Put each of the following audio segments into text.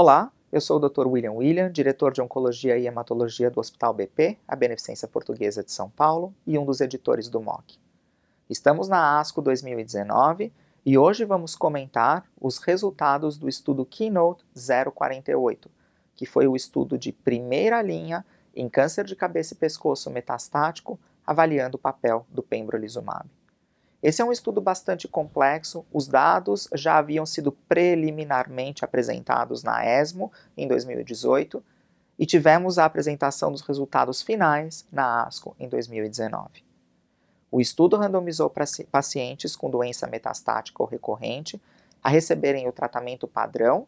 Olá, eu sou o Dr. William William, diretor de Oncologia e Hematologia do Hospital BP, a Beneficência Portuguesa de São Paulo, e um dos editores do MOC. Estamos na ASCO 2019 e hoje vamos comentar os resultados do estudo Keynote 048, que foi o estudo de primeira linha em câncer de cabeça e pescoço metastático, avaliando o papel do pembrolizumab. Esse é um estudo bastante complexo, os dados já haviam sido preliminarmente apresentados na ESMO em 2018 e tivemos a apresentação dos resultados finais na ASCO em 2019. O estudo randomizou pacientes com doença metastática ou recorrente a receberem o tratamento padrão,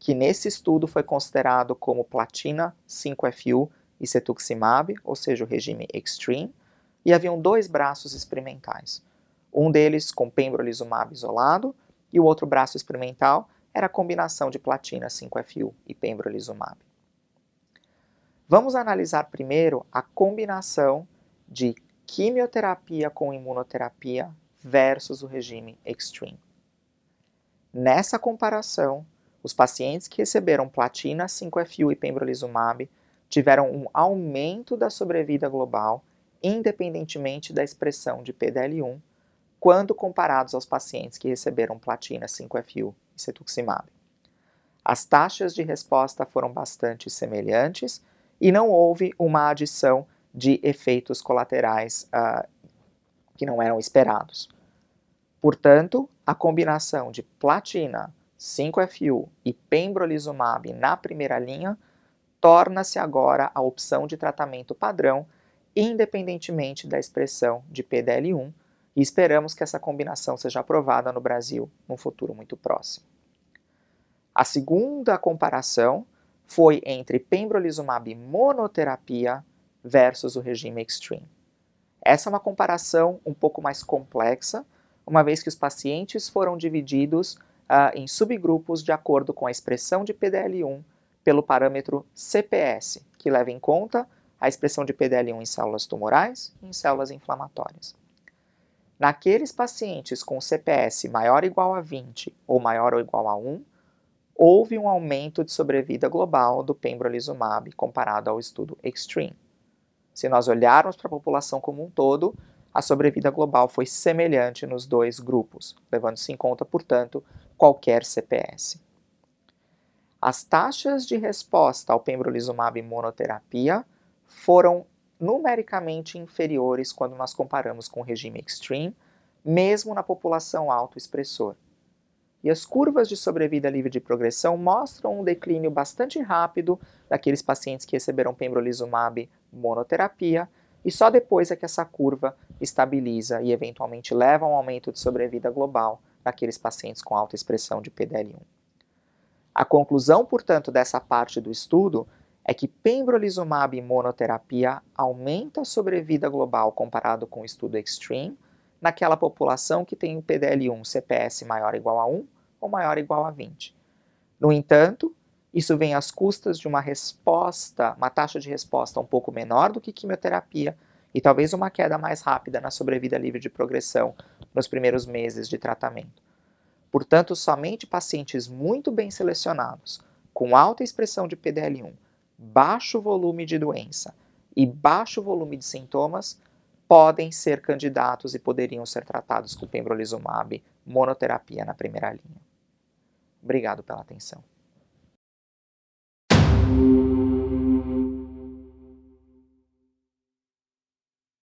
que nesse estudo foi considerado como platina, 5-FU e cetuximab, ou seja, o regime extreme, e haviam dois braços experimentais um deles com pembrolizumab isolado e o outro braço experimental era a combinação de platina 5-FU e pembrolizumab. Vamos analisar primeiro a combinação de quimioterapia com imunoterapia versus o regime extreme. Nessa comparação, os pacientes que receberam platina 5-FU e pembrolizumab tiveram um aumento da sobrevida global, independentemente da expressão de PDL1 quando comparados aos pacientes que receberam platina 5-FU e cetuximab. As taxas de resposta foram bastante semelhantes e não houve uma adição de efeitos colaterais uh, que não eram esperados. Portanto, a combinação de platina, 5-FU e pembrolizumab na primeira linha torna-se agora a opção de tratamento padrão, independentemente da expressão de PDL1 e esperamos que essa combinação seja aprovada no Brasil num futuro muito próximo. A segunda comparação foi entre pembrolizumab monoterapia versus o regime extreme. Essa é uma comparação um pouco mais complexa, uma vez que os pacientes foram divididos uh, em subgrupos de acordo com a expressão de PDL1 pelo parâmetro CPS, que leva em conta a expressão de PDL1 em células tumorais e em células inflamatórias. Naqueles pacientes com CPS maior ou igual a 20 ou maior ou igual a 1, houve um aumento de sobrevida global do pembrolizumab comparado ao estudo Extreme. Se nós olharmos para a população como um todo, a sobrevida global foi semelhante nos dois grupos, levando-se em conta, portanto, qualquer CPS. As taxas de resposta ao pembrolizumab monoterapia foram numericamente inferiores quando nós comparamos com o regime extreme, mesmo na população autoexpressor. E as curvas de sobrevida livre de progressão mostram um declínio bastante rápido daqueles pacientes que receberam pembrolizumab monoterapia, e só depois é que essa curva estabiliza e eventualmente leva a um aumento de sobrevida global naqueles pacientes com alta expressão de PDL1. A conclusão, portanto, dessa parte do estudo é que pembrolizumab monoterapia aumenta a sobrevida global comparado com o estudo Extreme naquela população que tem o PDL1 CPS maior ou igual a 1 ou maior ou igual a 20. No entanto, isso vem às custas de uma resposta, uma taxa de resposta um pouco menor do que quimioterapia e talvez uma queda mais rápida na sobrevida livre de progressão nos primeiros meses de tratamento. Portanto, somente pacientes muito bem selecionados, com alta expressão de PDL1, baixo volume de doença e baixo volume de sintomas podem ser candidatos e poderiam ser tratados com pembrolizumab monoterapia na primeira linha. Obrigado pela atenção.